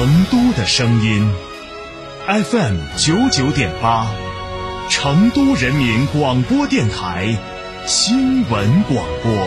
成都的声音，FM 九九点八，成都人民广播电台新闻广播。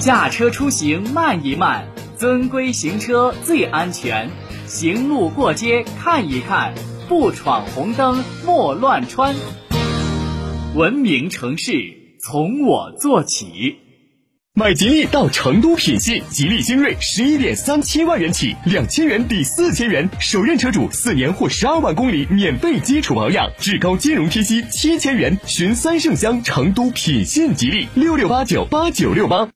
驾车出行慢一慢，遵规行车最安全。行路过街看一看，不闯红灯莫乱穿。文明城市从我做起。买吉利到成都品信，吉利星瑞十一点三七万元起，两千元抵四千元，首任车主四年或十二万公里免费基础保养，至高金融贴息七千元。寻三圣乡成都品信吉利六六八九八九六八。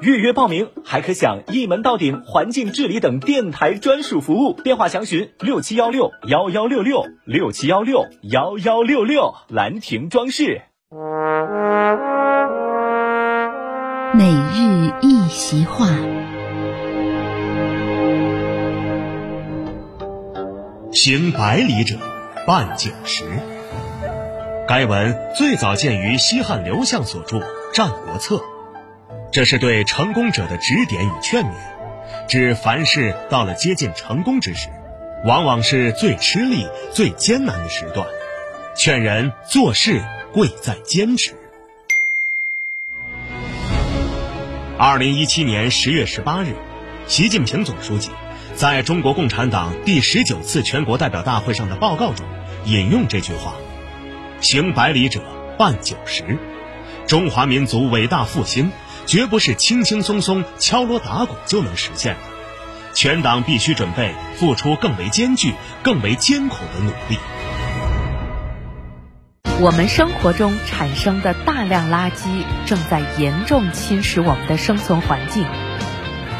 预约报名还可享一门到顶环境治理等电台专属服务。电话详询六七幺六幺幺六六六七幺六幺幺六六。兰亭装饰。每日一席话。行百里者，半九十。该文最早见于西汉刘向所著《战国策》。这是对成功者的指点与劝勉，指凡事到了接近成功之时，往往是最吃力、最艰难的时段，劝人做事贵在坚持。二零一七年十月十八日，习近平总书记在中国共产党第十九次全国代表大会上的报告中引用这句话：“行百里者半九十，中华民族伟大复兴。”绝不是轻轻松松敲锣打鼓就能实现的，全党必须准备付出更为艰巨、更为艰苦的努力。我们生活中产生的大量垃圾正在严重侵蚀我们的生存环境。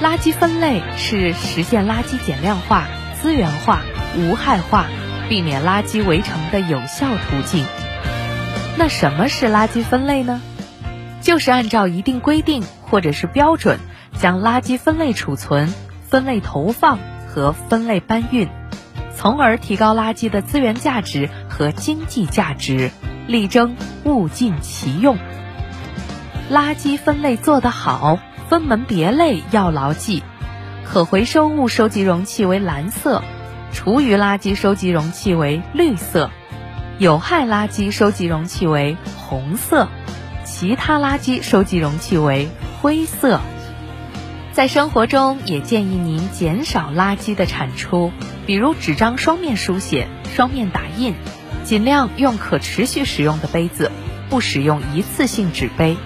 垃圾分类是实现垃圾减量化、资源化、无害化、避免垃圾围城的有效途径。那什么是垃圾分类呢？就是按照一定规定或者是标准，将垃圾分类储存、分类投放和分类搬运，从而提高垃圾的资源价值和经济价值，力争物尽其用。垃圾分类做得好，分门别类要牢记：可回收物收集容器为蓝色，厨余垃圾收集容器为绿色，有害垃圾收集容器为红色。其他垃圾收集容器为灰色。在生活中，也建议您减少垃圾的产出，比如纸张双面书写、双面打印，尽量用可持续使用的杯子，不使用一次性纸杯。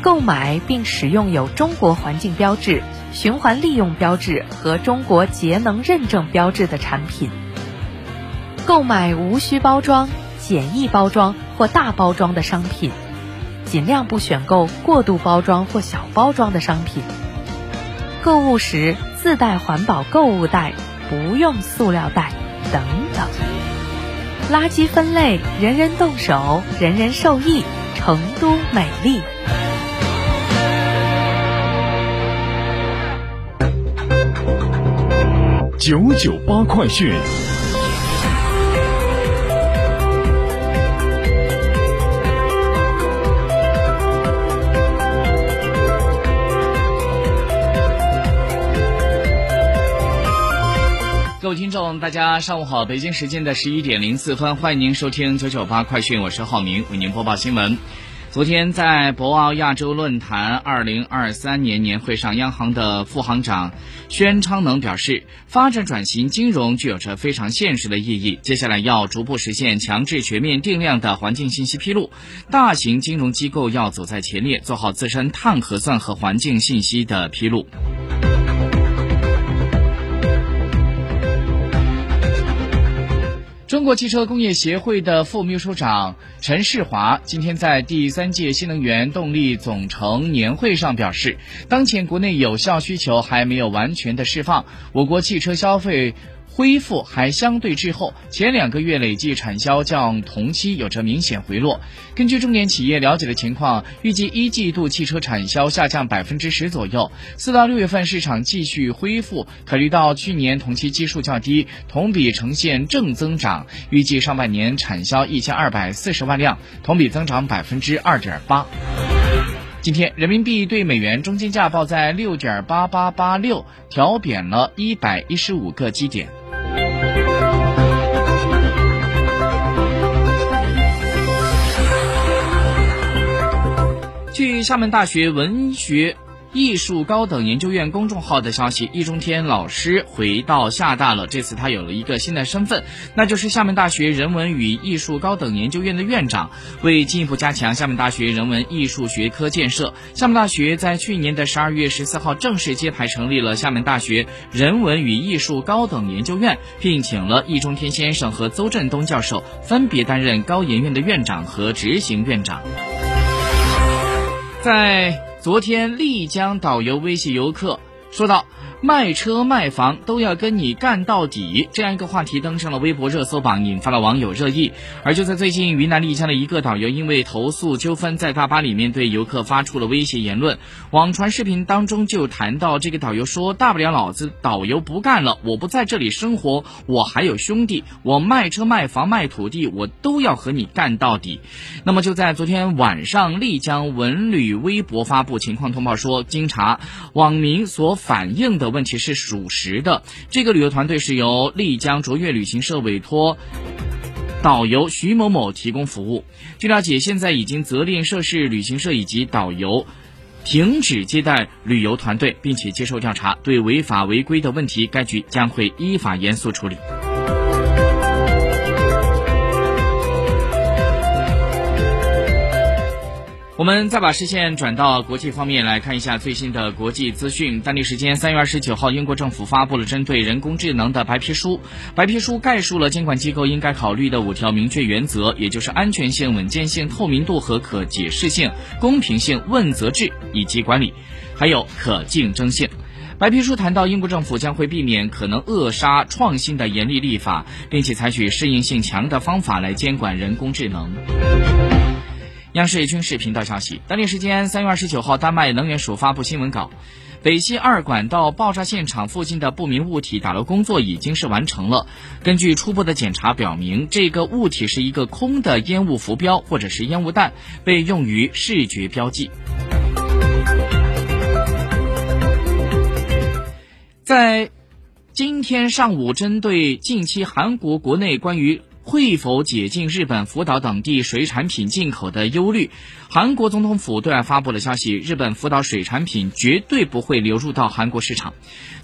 购买并使用有中国环境标志、循环利用标志和中国节能认证标志的产品。购买无需包装、简易包装或大包装的商品。尽量不选购过度包装或小包装的商品。购物时自带环保购物袋，不用塑料袋等等。垃圾分类，人人动手，人人受益。成都美丽。九九八快讯。各位听众，大家上午好！北京时间的十一点零四分，欢迎您收听九九八快讯，我是浩明，为您播报新闻。昨天在博鳌亚洲论坛二零二三年年会上，央行的副行长宣昌能表示，发展转型金融具有着非常现实的意义。接下来要逐步实现强制全面定量的环境信息披露，大型金融机构要走在前列，做好自身碳核算和环境信息的披露。中国汽车工业协会的副秘书长陈世华今天在第三届新能源动力总成年会上表示，当前国内有效需求还没有完全的释放，我国汽车消费恢复还相对滞后，前两个月累计产销较同期有着明显回落。根据重点企业了解的情况，预计一季度汽车产销下降百分之十左右。四到六月份市场继续恢复，考虑到去年同期基数较低，同比呈现正增长，预计上半年产销一千二百四十万辆，同比增长百分之二点八。今天人民币对美元中间价报在六点八八八六，调贬了一百一十五个基点。据厦门大学文学。艺术高等研究院公众号的消息，易中天老师回到厦大了。这次他有了一个新的身份，那就是厦门大学人文与艺术高等研究院的院长。为进一步加强厦门大学人文艺术学科建设，厦门大学在去年的十二月十四号正式揭牌成立了厦门大学人文与艺术高等研究院，聘请了易中天先生和邹振东教授分别担任高研院的院长和执行院长。在昨天，丽江导游威胁游客，说道。卖车卖房都要跟你干到底，这样一个话题登上了微博热搜榜，引发了网友热议。而就在最近，云南丽江的一个导游因为投诉纠纷，在大巴里面对游客发出了威胁言论。网传视频当中就谈到，这个导游说：“大不了老子导游不干了，我不在这里生活，我还有兄弟，我卖车卖房卖土地，我都要和你干到底。”那么就在昨天晚上，丽江文旅微博发布情况通报说，经查，网民所反映的。问题是属实的。这个旅游团队是由丽江卓越旅行社委托导游徐某某提供服务。据了解，现在已经责令涉事旅行社以及导游停止接待旅游团队，并且接受调查。对违法违规的问题，该局将会依法严肃处理。我们再把视线转到国际方面来看一下最新的国际资讯。当地时间三月二十九号，英国政府发布了针对人工智能的白皮书。白皮书概述了监管机构应该考虑的五条明确原则，也就是安全性、稳健性、透明度和可解释性、公平性、问责制以及管理，还有可竞争性。白皮书谈到，英国政府将会避免可能扼杀创新的严厉立法，并且采取适应性强的方法来监管人工智能。央视军事频道消息，当地时间三月二十九号，丹麦能源署发布新闻稿，北溪二管道爆炸现场附近的不明物体打捞工作已经是完成了。根据初步的检查表明，这个物体是一个空的烟雾浮标或者是烟雾弹，被用于视觉标记。在今天上午，针对近期韩国国内关于会否解禁日本福岛等地水产品进口的忧虑？韩国总统府对外发布了消息：日本福岛水产品绝对不会流入到韩国市场。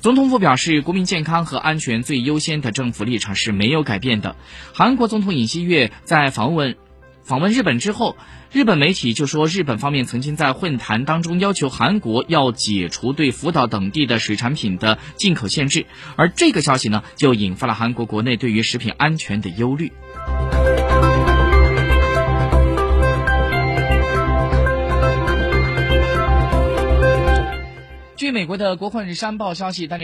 总统府表示，国民健康和安全最优先的政府立场是没有改变的。韩国总统尹锡悦在访问访问日本之后。日本媒体就说，日本方面曾经在会谈当中要求韩国要解除对福岛等地的水产品的进口限制，而这个消息呢，就引发了韩国国内对于食品安全的忧虑。据美国的《国会山报》消息，当